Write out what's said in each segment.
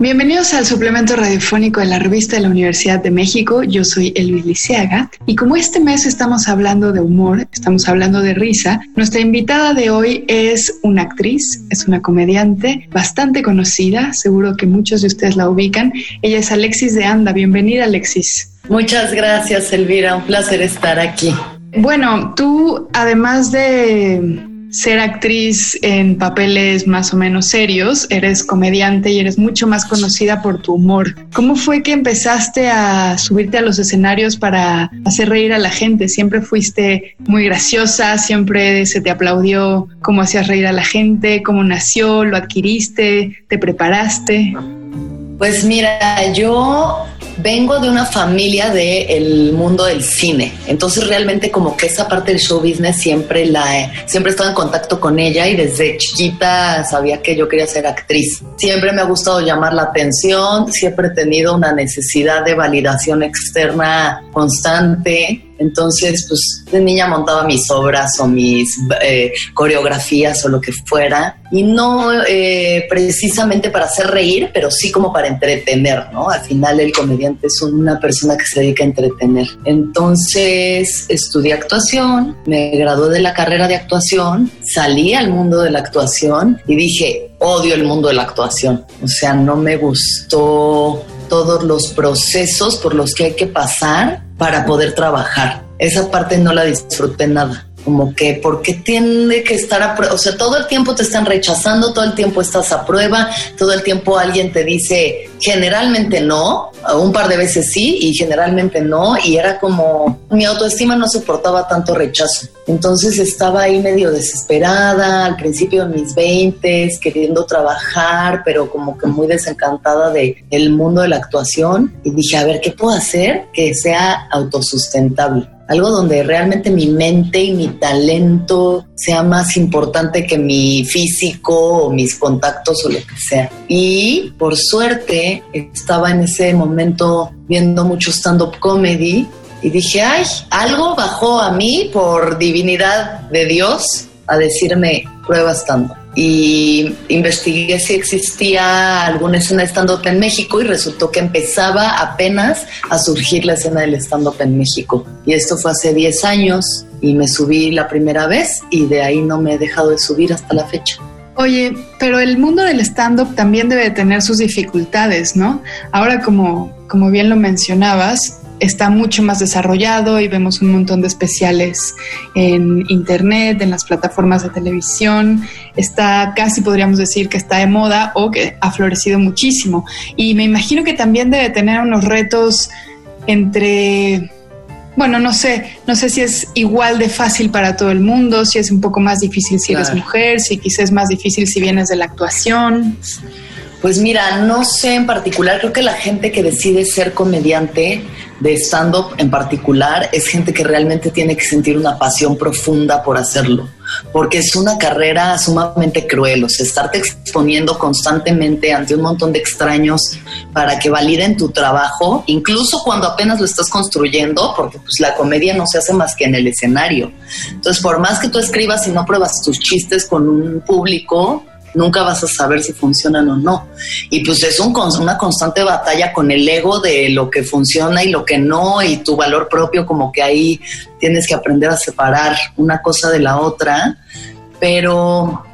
Bienvenidos al suplemento radiofónico de la revista de la Universidad de México. Yo soy Elvis Lisiaga y como este mes estamos hablando de humor, estamos hablando de risa, nuestra invitada de hoy es una actriz, es una comediante bastante conocida, seguro que muchos de ustedes la ubican. Ella es Alexis de Anda. Bienvenida, Alexis. Muchas gracias, Elvira. Un placer estar aquí. Bueno, tú, además de ser actriz en papeles más o menos serios, eres comediante y eres mucho más conocida por tu humor. ¿Cómo fue que empezaste a subirte a los escenarios para hacer reír a la gente? ¿Siempre fuiste muy graciosa? ¿Siempre se te aplaudió cómo hacías reír a la gente? ¿Cómo nació? ¿Lo adquiriste? ¿Te preparaste? Pues mira, yo vengo de una familia del mundo del cine, entonces realmente como que esa parte del show business siempre la he, siempre he estado en contacto con ella y desde chiquita sabía que yo quería ser actriz. Siempre me ha gustado llamar la atención, siempre he tenido una necesidad de validación externa constante entonces, pues de niña montaba mis obras o mis eh, coreografías o lo que fuera. Y no eh, precisamente para hacer reír, pero sí como para entretener, ¿no? Al final el comediante es una persona que se dedica a entretener. Entonces estudié actuación, me gradué de la carrera de actuación, salí al mundo de la actuación y dije, odio el mundo de la actuación. O sea, no me gustó todos los procesos por los que hay que pasar para poder trabajar. Esa parte no la disfruté nada como que, ¿por qué tiene que estar a prueba? O sea, todo el tiempo te están rechazando, todo el tiempo estás a prueba, todo el tiempo alguien te dice, generalmente no, un par de veces sí y generalmente no, y era como, mi autoestima no soportaba tanto rechazo. Entonces estaba ahí medio desesperada, al principio de mis veintes, queriendo trabajar, pero como que muy desencantada de el mundo de la actuación, y dije, a ver, ¿qué puedo hacer que sea autosustentable? Algo donde realmente mi mente y mi talento sea más importante que mi físico o mis contactos o lo que sea. Y por suerte estaba en ese momento viendo mucho stand-up comedy y dije, ay, algo bajó a mí por divinidad de Dios a decirme, prueba stand-up y investigué si existía alguna escena de stand-up en México y resultó que empezaba apenas a surgir la escena del stand-up en México. Y esto fue hace 10 años y me subí la primera vez y de ahí no me he dejado de subir hasta la fecha. Oye, pero el mundo del stand-up también debe tener sus dificultades, ¿no? Ahora, como, como bien lo mencionabas, está mucho más desarrollado y vemos un montón de especiales en internet, en las plataformas de televisión. Está casi podríamos decir que está de moda o que ha florecido muchísimo. Y me imagino que también debe tener unos retos entre bueno, no sé, no sé si es igual de fácil para todo el mundo, si es un poco más difícil si eres mujer, si quizás es más difícil si vienes de la actuación. Pues mira, no sé en particular, creo que la gente que decide ser comediante de stand-up en particular es gente que realmente tiene que sentir una pasión profunda por hacerlo, porque es una carrera sumamente cruel, o sea, estarte exponiendo constantemente ante un montón de extraños para que validen tu trabajo, incluso cuando apenas lo estás construyendo, porque pues la comedia no se hace más que en el escenario. Entonces, por más que tú escribas y no pruebas tus chistes con un público, nunca vas a saber si funcionan o no. Y pues es un, una constante batalla con el ego de lo que funciona y lo que no, y tu valor propio, como que ahí tienes que aprender a separar una cosa de la otra. Pero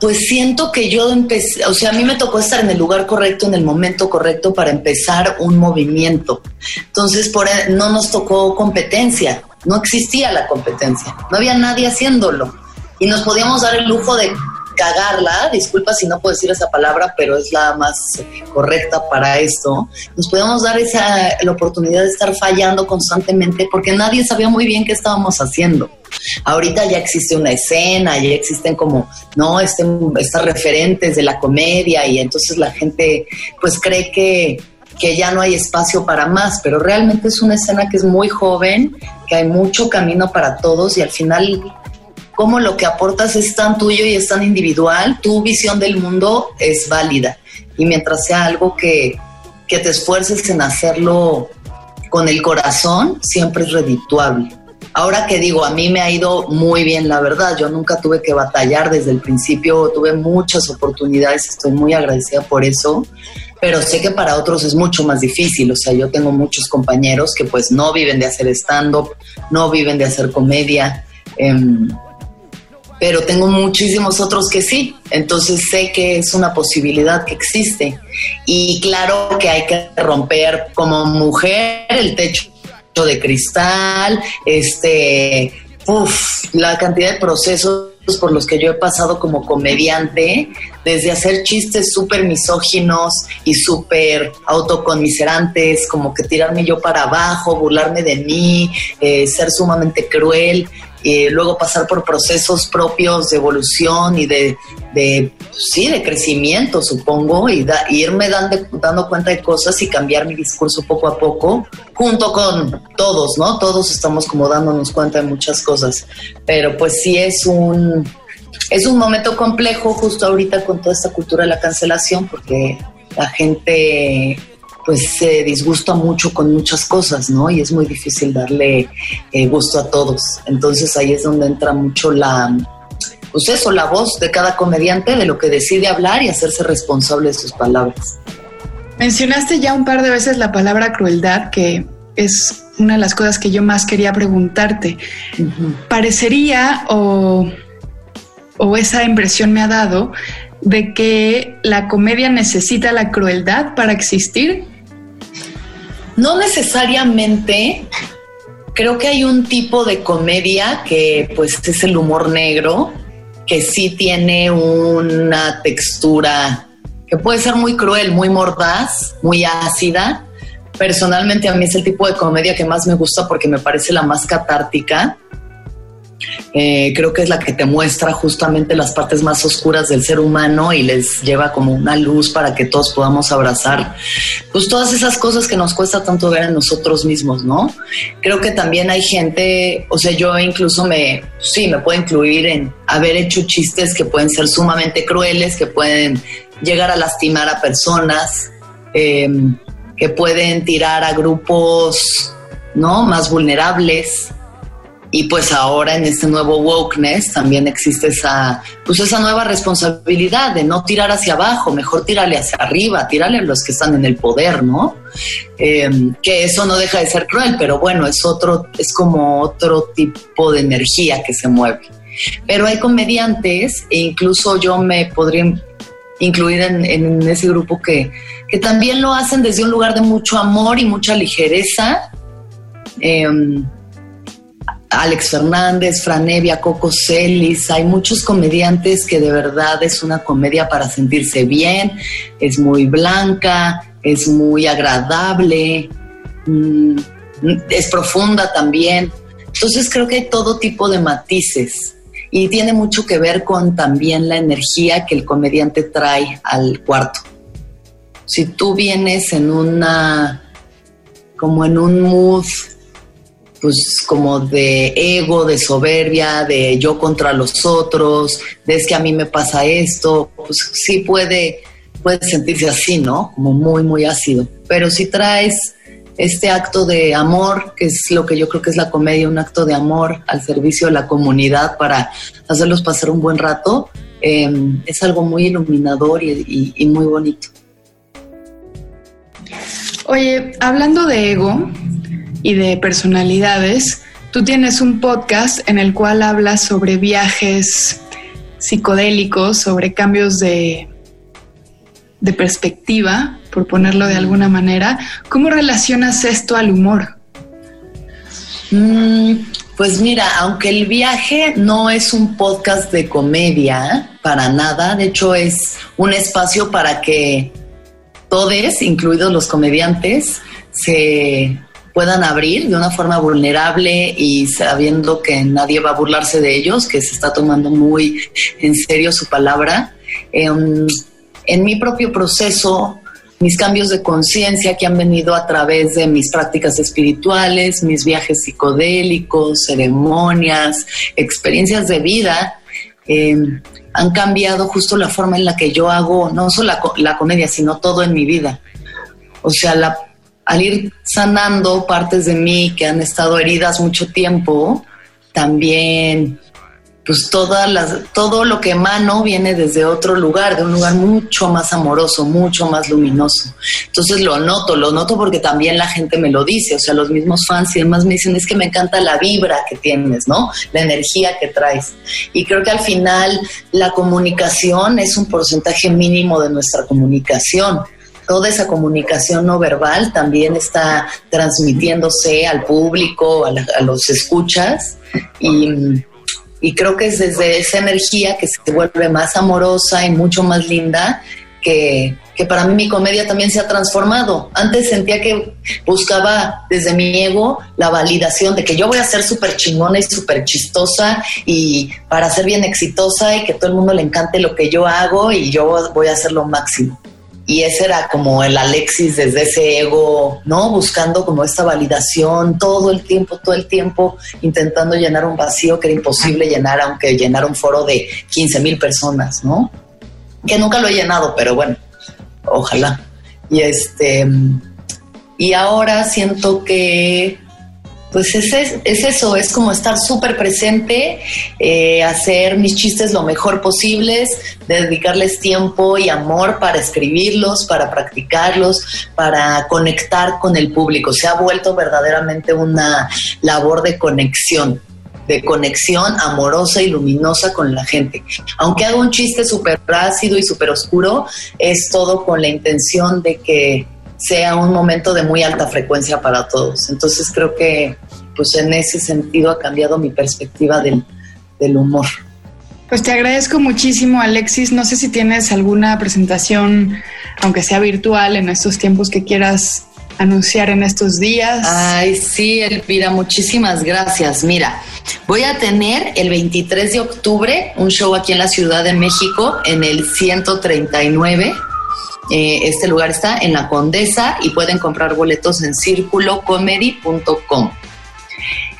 pues siento que yo empecé, o sea, a mí me tocó estar en el lugar correcto, en el momento correcto para empezar un movimiento. Entonces, por, e, no nos tocó competencia, no existía la competencia, no había nadie haciéndolo. Y nos podíamos dar el lujo de cagarla, disculpa si no puedo decir esa palabra, pero es la más correcta para esto, nos podemos dar esa, la oportunidad de estar fallando constantemente porque nadie sabía muy bien qué estábamos haciendo. Ahorita ya existe una escena, ya existen como, ¿no? Este, estas referentes de la comedia y entonces la gente pues cree que, que ya no hay espacio para más, pero realmente es una escena que es muy joven que hay mucho camino para todos y al final como lo que aportas es tan tuyo y es tan individual, tu visión del mundo es válida. Y mientras sea algo que, que te esfuerces en hacerlo con el corazón, siempre es redituable. Ahora que digo, a mí me ha ido muy bien, la verdad. Yo nunca tuve que batallar desde el principio, tuve muchas oportunidades, estoy muy agradecida por eso, pero sé que para otros es mucho más difícil. O sea, yo tengo muchos compañeros que pues no viven de hacer stand-up, no viven de hacer comedia. Em, pero tengo muchísimos otros que sí, entonces sé que es una posibilidad que existe. Y claro que hay que romper como mujer el techo de cristal, este, uf, la cantidad de procesos por los que yo he pasado como comediante, desde hacer chistes súper misóginos y súper autoconmiserantes, como que tirarme yo para abajo, burlarme de mí, eh, ser sumamente cruel, y luego pasar por procesos propios de evolución y de, de sí, de crecimiento, supongo, y, irme dando, dando cuenta de cosas y cambiar mi discurso poco a poco, junto con todos, ¿no? Todos estamos como dándonos cuenta de muchas cosas, pero pues sí es un, es un momento complejo justo ahorita con toda esta cultura de la cancelación, porque la gente pues se disgusta mucho con muchas cosas, ¿no? Y es muy difícil darle eh, gusto a todos. Entonces ahí es donde entra mucho la, pues eso, la voz de cada comediante, de lo que decide hablar y hacerse responsable de sus palabras. Mencionaste ya un par de veces la palabra crueldad, que es una de las cosas que yo más quería preguntarte. Parecería o, o esa impresión me ha dado de que la comedia necesita la crueldad para existir no necesariamente. Creo que hay un tipo de comedia que pues es el humor negro, que sí tiene una textura que puede ser muy cruel, muy mordaz, muy ácida. Personalmente a mí es el tipo de comedia que más me gusta porque me parece la más catártica eh, creo que es la que te muestra justamente las partes más oscuras del ser humano y les lleva como una luz para que todos podamos abrazar, pues todas esas cosas que nos cuesta tanto ver en nosotros mismos, ¿no? Creo que también hay gente, o sea, yo incluso me, sí, me puedo incluir en haber hecho chistes que pueden ser sumamente crueles, que pueden llegar a lastimar a personas, em, que pueden tirar a grupos, ¿no? Más vulnerables. Y pues ahora en este nuevo wokeness también existe esa, pues esa nueva responsabilidad de no tirar hacia abajo, mejor tirarle hacia arriba, tirarle a los que están en el poder, ¿no? Em, que eso no deja de ser cruel, pero bueno, es otro, es como otro tipo de energía que se mueve. Pero hay comediantes, e incluso yo me podría incluir en, ese grupo que, que también lo hacen desde un lugar de mucho amor y mucha ligereza. Eh, Alex Fernández, Franevia, Coco Celis, hay muchos comediantes que de verdad es una comedia para sentirse bien, es muy blanca, es muy agradable, mm, es profunda también. Entonces creo que hay todo tipo de matices y tiene mucho que ver con también la energía que el comediante trae al cuarto. Si tú vienes en una, como en un mood pues como de ego, de soberbia, de yo contra los otros, de es que a mí me pasa esto, pues sí puede, puede sentirse así, ¿no? Como muy, muy ácido. Pero si traes este acto de amor, que es lo que yo creo que es la comedia, un acto de amor al servicio de la comunidad para hacerlos pasar un buen rato, em, es algo muy iluminador y muy bonito. Oye, hablando de ego, y de personalidades, tú tienes un podcast en el cual hablas sobre viajes psicodélicos, sobre cambios de, de perspectiva, por ponerlo de alguna manera. ¿Cómo relacionas esto al humor? Mm, pues mira, aunque el viaje no es un podcast de comedia, para nada, de hecho es un espacio para que todos, incluidos los comediantes, se puedan abrir de una forma vulnerable y sabiendo que nadie va a burlarse de ellos, que se está tomando muy en serio su palabra. Em, en mi propio proceso, mis cambios de conciencia que han venido a través de mis prácticas espirituales, mis viajes psicodélicos, ceremonias, experiencias de vida, eh, han cambiado justo la forma en la que yo hago no solo la, la comedia, sino todo en mi vida. O sea, la, al ir sanando partes de mí que han estado heridas mucho tiempo, también pues todas las, todo lo que emano viene desde otro lugar, de un lugar mucho más amoroso, mucho más luminoso. Entonces lo noto, lo noto porque también la gente me lo dice, o sea, los mismos fans y demás me dicen, es que me encanta la vibra que tienes, ¿no? La energía que traes. Y creo que al final la comunicación es un porcentaje mínimo de nuestra comunicación toda esa comunicación no verbal también está transmitiéndose al público, a, a los escuchas y y creo que es desde esa energía que se vuelve más amorosa y mucho más linda que, que, para mí mi comedia también se ha transformado. Antes sentía que buscaba desde mi ego la validación de que yo voy a ser súper chingona y súper chistosa y para ser bien exitosa y que todo el mundo le encante lo que yo hago y yo voy a hacer lo máximo y ese era como el Alexis desde ese ego, ¿no? Buscando como esta validación todo el tiempo, todo el tiempo, intentando llenar un vacío que era imposible llenar, aunque llenara un foro de 15 mil personas, ¿no? Que nunca lo he llenado, pero bueno, ojalá. Y este, y ahora siento que pues es, es, eso, es como estar súper presente, eh, hacer mis chistes lo mejor posibles, dedicarles tiempo y amor para escribirlos, para practicarlos, para conectar con el público. Se ha vuelto verdaderamente una labor de conexión de conexión amorosa y luminosa con la gente. Aunque haga un chiste súper ácido y súper oscuro, es todo con la intención de que sea un momento de muy alta frecuencia para todos. Entonces creo que pues en ese sentido ha cambiado mi perspectiva del, del humor. Pues te agradezco muchísimo, Alexis. No sé si tienes alguna presentación, aunque sea virtual, en estos tiempos que quieras anunciar en estos días. Ay, sí, Elvira, muchísimas gracias. Mira, voy a tener el 23 de octubre un show aquí en la Ciudad de México, en el 139 eh, este lugar está en la Condesa y pueden comprar boletos en circulocomedy.com.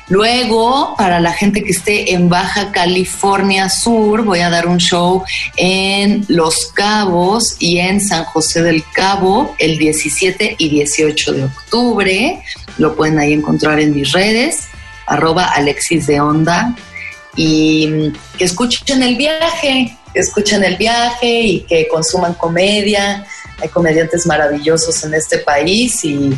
Luego, para la gente que esté en Baja California Sur, voy a dar un show en Los Cabos y en San José del Cabo el 17 y 18 de octubre. Lo pueden ahí encontrar en mis redes, arroba Alexis de Onda. Y que escuchen el viaje, que escuchen el viaje y que consuman comedia hay comediantes maravillosos en este país y,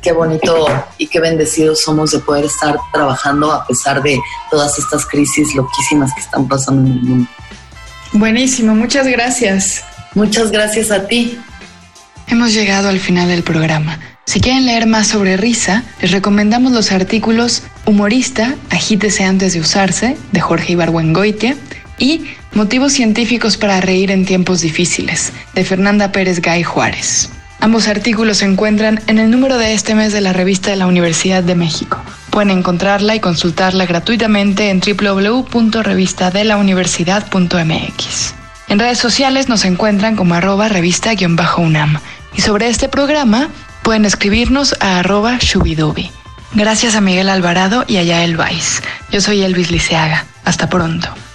qué bonito y qué bendecidos somos de poder estar trabajando a pesar de todas estas crisis loquísimas que están pasando en el mundo. Buenísimo, muchas gracias. Muchas gracias a ti. Hemos llegado al final del programa. Si quieren leer más sobre risa, les recomendamos los artículos Humorista, agítese antes de usarse, de Jorge Ibargüengoitia, y Motivos científicos para reír en tiempos difíciles, de Fernanda Pérez Gay Juárez. Ambos artículos se encuentran en el número de este mes de la revista de la Universidad de México. Pueden encontrarla y consultarla gratuitamente en www.revistadelauniversidad.mx. En redes sociales nos encuentran como arroba revista-unam. Y sobre este programa pueden escribirnos a arroba shubidubi. Gracias a Miguel Alvarado y a Yael Weiss. Yo soy Elvis Liceaga. Hasta pronto.